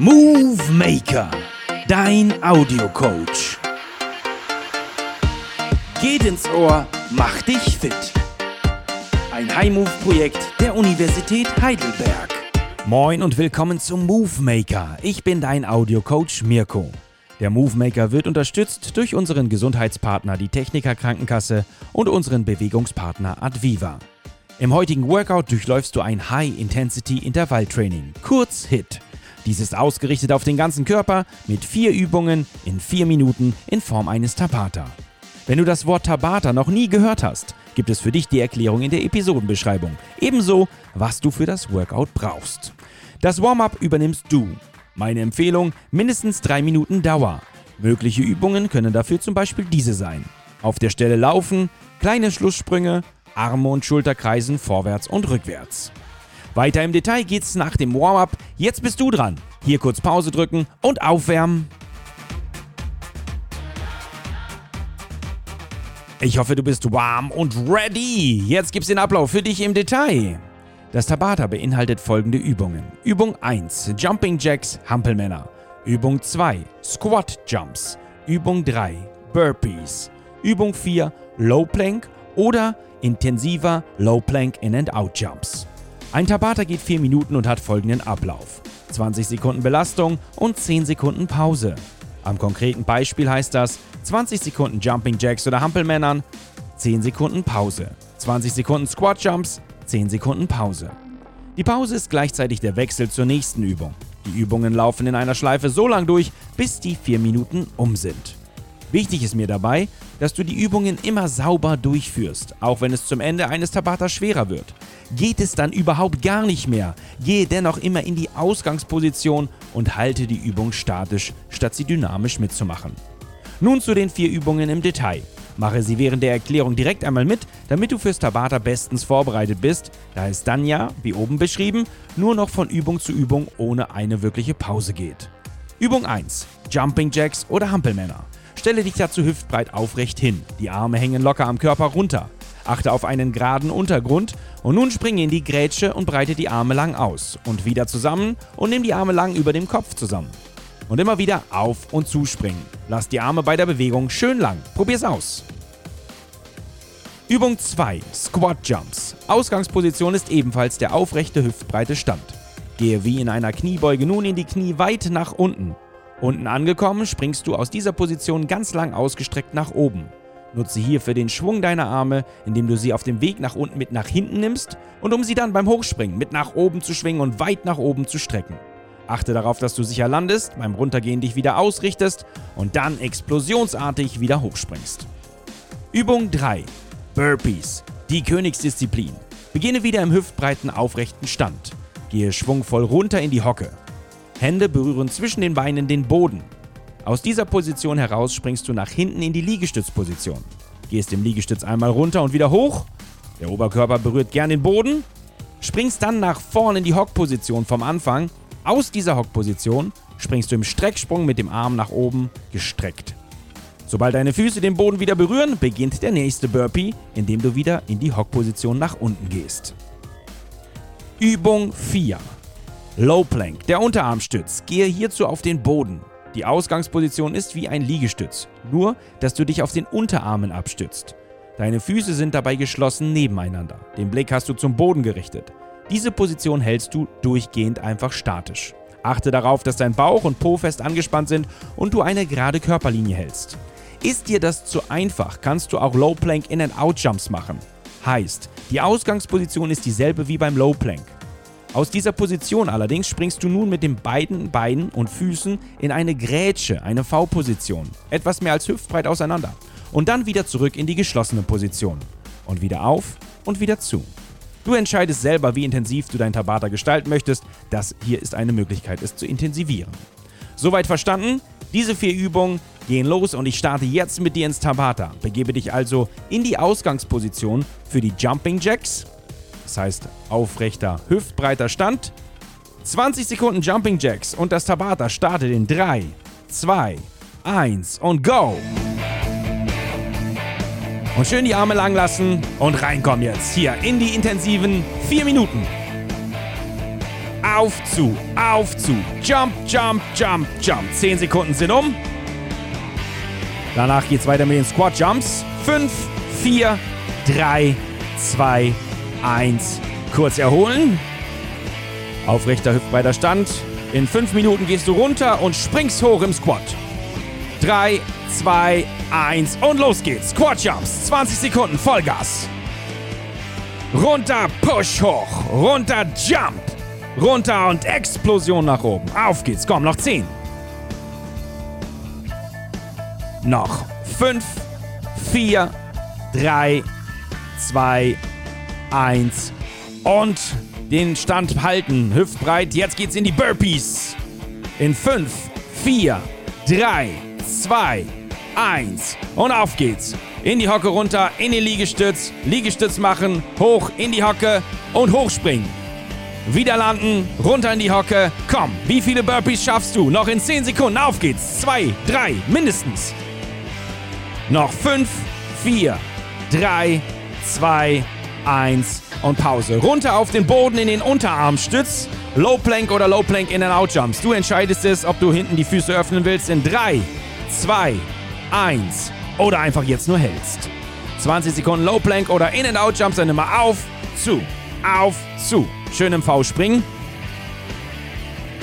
Movie Maker, dein Audiocoach. Geht ins Ohr, mach dich fit. Ein High-Move-Projekt der Universität Heidelberg. Moin und willkommen zum Movie Maker. Ich bin dein Audiocoach Mirko. Der Movie Maker wird unterstützt durch unseren Gesundheitspartner, die Techniker Krankenkasse und unseren Bewegungspartner Adviva. Im heutigen Workout durchläufst du ein High-Intensity-Intervalltraining, kurz HIT. Dies ist ausgerichtet auf den ganzen Körper mit vier Übungen in vier Minuten in Form eines Tabata. Wenn du das Wort Tabata noch nie gehört hast, gibt es für dich die Erklärung in der Episodenbeschreibung. Ebenso, was du für das Workout brauchst. Das Warm-up übernimmst du. Meine Empfehlung, mindestens drei Minuten Dauer. Mögliche Übungen können dafür zum Beispiel diese sein. Auf der Stelle laufen, kleine Schlusssprünge, Arme und Schulter kreisen vorwärts und rückwärts. Weiter im Detail geht's nach dem Warm-up. Jetzt bist du dran. Hier kurz Pause drücken und aufwärmen. Ich hoffe, du bist warm und ready. Jetzt gibt's den Ablauf für dich im Detail. Das Tabata beinhaltet folgende Übungen. Übung 1: Jumping Jacks, Hampelmänner. Übung 2: Squat Jumps. Übung 3: Burpees. Übung 4: Low Plank oder intensiver Low Plank In and Out Jumps. Ein Tabata geht 4 Minuten und hat folgenden Ablauf. 20 Sekunden Belastung und 10 Sekunden Pause. Am konkreten Beispiel heißt das 20 Sekunden Jumping Jacks oder Hampelmännern, 10 Sekunden Pause. 20 Sekunden Squat Jumps, 10 Sekunden Pause. Die Pause ist gleichzeitig der Wechsel zur nächsten Übung. Die Übungen laufen in einer Schleife so lang durch, bis die 4 Minuten um sind. Wichtig ist mir dabei, dass du die Übungen immer sauber durchführst, auch wenn es zum Ende eines Tabata schwerer wird. Geht es dann überhaupt gar nicht mehr, gehe dennoch immer in die Ausgangsposition und halte die Übung statisch, statt sie dynamisch mitzumachen. Nun zu den vier Übungen im Detail. Mache sie während der Erklärung direkt einmal mit, damit du fürs Tabata bestens vorbereitet bist, da es dann ja, wie oben beschrieben, nur noch von Übung zu Übung ohne eine wirkliche Pause geht. Übung 1. Jumping Jacks oder Hampelmänner. Stelle dich dazu hüftbreit aufrecht hin. Die Arme hängen locker am Körper runter. Achte auf einen geraden Untergrund und nun springe in die Grätsche und breite die Arme lang aus. Und wieder zusammen und nimm die Arme lang über dem Kopf zusammen. Und immer wieder auf und zuspringen. Lass die Arme bei der Bewegung schön lang. Probier's aus. Übung 2. Squat Jumps. Ausgangsposition ist ebenfalls der aufrechte hüftbreite Stand. Gehe wie in einer Kniebeuge nun in die Knie weit nach unten. Unten angekommen springst du aus dieser Position ganz lang ausgestreckt nach oben. Nutze hierfür den Schwung deiner Arme, indem du sie auf dem Weg nach unten mit nach hinten nimmst und um sie dann beim Hochspringen mit nach oben zu schwingen und weit nach oben zu strecken. Achte darauf, dass du sicher landest, beim Runtergehen dich wieder ausrichtest und dann explosionsartig wieder hochspringst. Übung 3. Burpees. Die Königsdisziplin. Beginne wieder im hüftbreiten aufrechten Stand. Gehe schwungvoll runter in die Hocke. Hände berühren zwischen den Beinen den Boden. Aus dieser Position heraus springst du nach hinten in die Liegestützposition. Gehst im Liegestütz einmal runter und wieder hoch. Der Oberkörper berührt gern den Boden. Springst dann nach vorn in die Hockposition vom Anfang. Aus dieser Hockposition springst du im Strecksprung mit dem Arm nach oben gestreckt. Sobald deine Füße den Boden wieder berühren, beginnt der nächste Burpee, indem du wieder in die Hockposition nach unten gehst. Übung 4. Low Plank, der Unterarmstütz. Gehe hierzu auf den Boden. Die Ausgangsposition ist wie ein Liegestütz, nur dass du dich auf den Unterarmen abstützt. Deine Füße sind dabei geschlossen nebeneinander. Den Blick hast du zum Boden gerichtet. Diese Position hältst du durchgehend einfach statisch. Achte darauf, dass dein Bauch und Po fest angespannt sind und du eine gerade Körperlinie hältst. Ist dir das zu einfach, kannst du auch Low Plank In and Out Jumps machen. Heißt, die Ausgangsposition ist dieselbe wie beim Low Plank. Aus dieser Position allerdings springst du nun mit den beiden Beinen und Füßen in eine Grätsche, eine V-Position, etwas mehr als hüftbreit auseinander. Und dann wieder zurück in die geschlossene Position. Und wieder auf und wieder zu. Du entscheidest selber, wie intensiv du dein Tabata gestalten möchtest. Das hier ist eine Möglichkeit, es zu intensivieren. Soweit verstanden? Diese vier Übungen gehen los und ich starte jetzt mit dir ins Tabata. Begebe dich also in die Ausgangsposition für die Jumping Jacks, das heißt aufrechter, hüftbreiter Stand. 20 Sekunden Jumping Jacks und das Tabata startet in 3, 2, 1 und go! Und schön die Arme lang lassen und reinkommen jetzt hier in die intensiven 4 Minuten. auf, zu, auf, zu. Jump, jump, jump, jump. 10 Sekunden sind um. Danach geht's weiter mit den Squat Jumps. 5, 4, 3, 2, 1. Kurz erholen. Aufrechter hüftbreiter Stand. In 5 Minuten gehst du runter und springst hoch im Squat. 3, 2, 1 und los geht's. Squat Jumps. 20 Sekunden Vollgas. Runter, push hoch. Runter, jump. Runter und Explosion nach oben. Auf geht's. Komm, noch 10. Noch 5, 4, 3, 2, 1 und den Stand halten. Hüftbreit. Jetzt geht's in die Burpees. In 5, 4, 3, 2, 1 und auf geht's. In die Hocke runter, in den Liegestütz, Liegestütz machen, hoch in die Hocke und hochspringen. Wieder landen, runter in die Hocke. Komm, wie viele Burpees schaffst du? Noch in 10 Sekunden. Auf geht's. 2, 3, mindestens. Noch 5, 4, 3, 2, 1 und Pause. Runter auf den Boden in den Unterarmstütz. Low Plank oder Low Plank in and Out Jumps. Du entscheidest es, ob du hinten die Füße öffnen willst in 3, 2, 1 oder einfach jetzt nur hältst. 20 Sekunden Low Plank oder In and Out Jumps, dann immer auf, zu, auf, zu. Schön im V springen.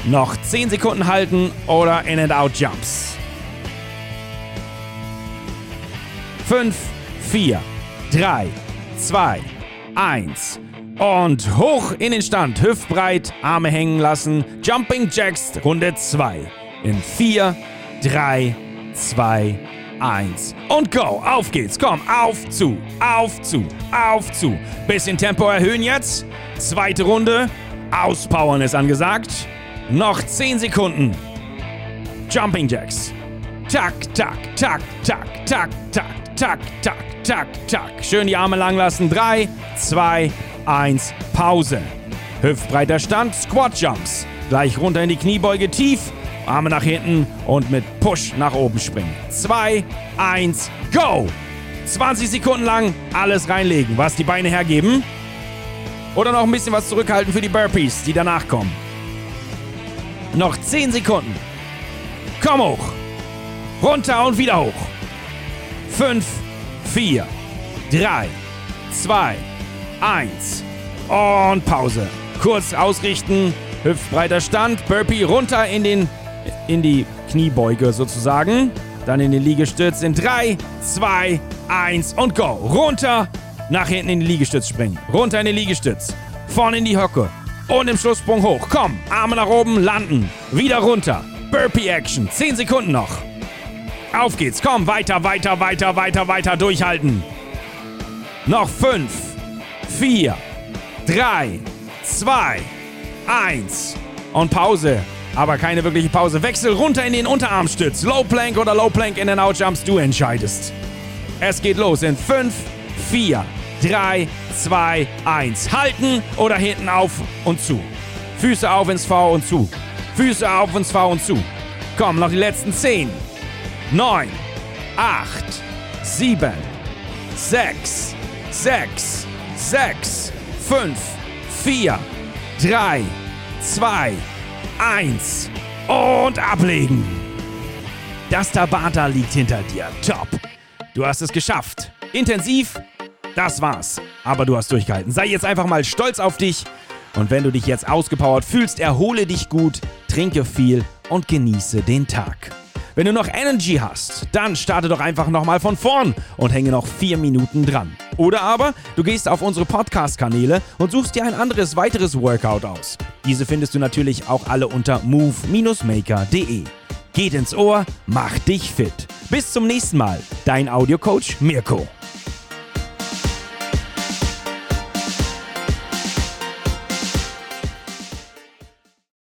Noch 10 Sekunden halten oder In and Out Jumps. 5, 4, 3, 2, 1. Und hoch in den Stand, hüftbreit, Arme hängen lassen. Jumping Jacks, Runde 2. In 4, 3, 2, 1. Und go, auf geht's, komm, auf zu, auf zu, auf zu. Bisschen Tempo erhöhen jetzt. Zweite Runde, auspowern ist angesagt. Noch 10 Sekunden. Jumping Jacks. Tak, tak, tak, tak, tak, tak, tak, tak, tak, tak. Schön die Arme lang lassen. 3, 2, 1, Pause. Hüftbreiter Stand, Squat Jumps. Gleich runter in die Kniebeuge tief, Arme nach hinten und mit Push nach oben springen. 2, 1, go! 20 Sekunden lang alles reinlegen, was die Beine hergeben. Oder noch ein bisschen was zurückhalten für die Burpees, die danach kommen. Noch 10 Sekunden. Komm hoch. Runter und wieder hoch. 5, 4, 3, 2, 1 und Pause. Kurz ausrichten, hüftbreiter Stand, Burpee runter in, den, in die Kniebeuge sozusagen. Dann in den Liegestütz in 3, 2, 1 und go. Runter, nach hinten in den Liegestütz springen. Runter in den Liegestütz. Vorne in die Hocke. Und im Schlusssprung hoch. Komm, Arme nach oben, landen. Wieder runter. Burpee Action. 10 Sekunden noch. Auf geht's. Komm, weiter, weiter, weiter, weiter, weiter durchhalten. Noch 5, 4, 3, 2, 1 und Pause. Aber keine wirkliche Pause. Wechsel runter in den Unterarmstütz. Low Plank oder Low Plank in den Out Jumps. Du entscheidest. Es geht los in 5, 4, 3, 2, 1. Halten oder hinten auf und zu. Füße auf ins V und zu. Füße auf ins V und zu. Komm, noch die letzten 10. 9, 8, 7, 6, 6, 6, 5, 4, 3, 2, 1 und ablegen. Das Tabata liegt hinter dir. Top. Du hast es geschafft. Intensiv, das war's. Aber du hast durchgehalten. Sei jetzt einfach mal stolz auf dich. Und wenn du dich jetzt ausgepowert fühlst, erhole dich gut, trinke viel und genieße den Tag. Wenn du noch Energy hast, dann starte doch einfach nochmal von vorn und hänge noch vier Minuten dran. Oder aber du gehst auf unsere Podcast-Kanäle und suchst dir ein anderes weiteres Workout aus. Diese findest du natürlich auch alle unter move-maker.de. Geht ins Ohr, mach dich fit. Bis zum nächsten Mal, dein Audiocoach Mirko.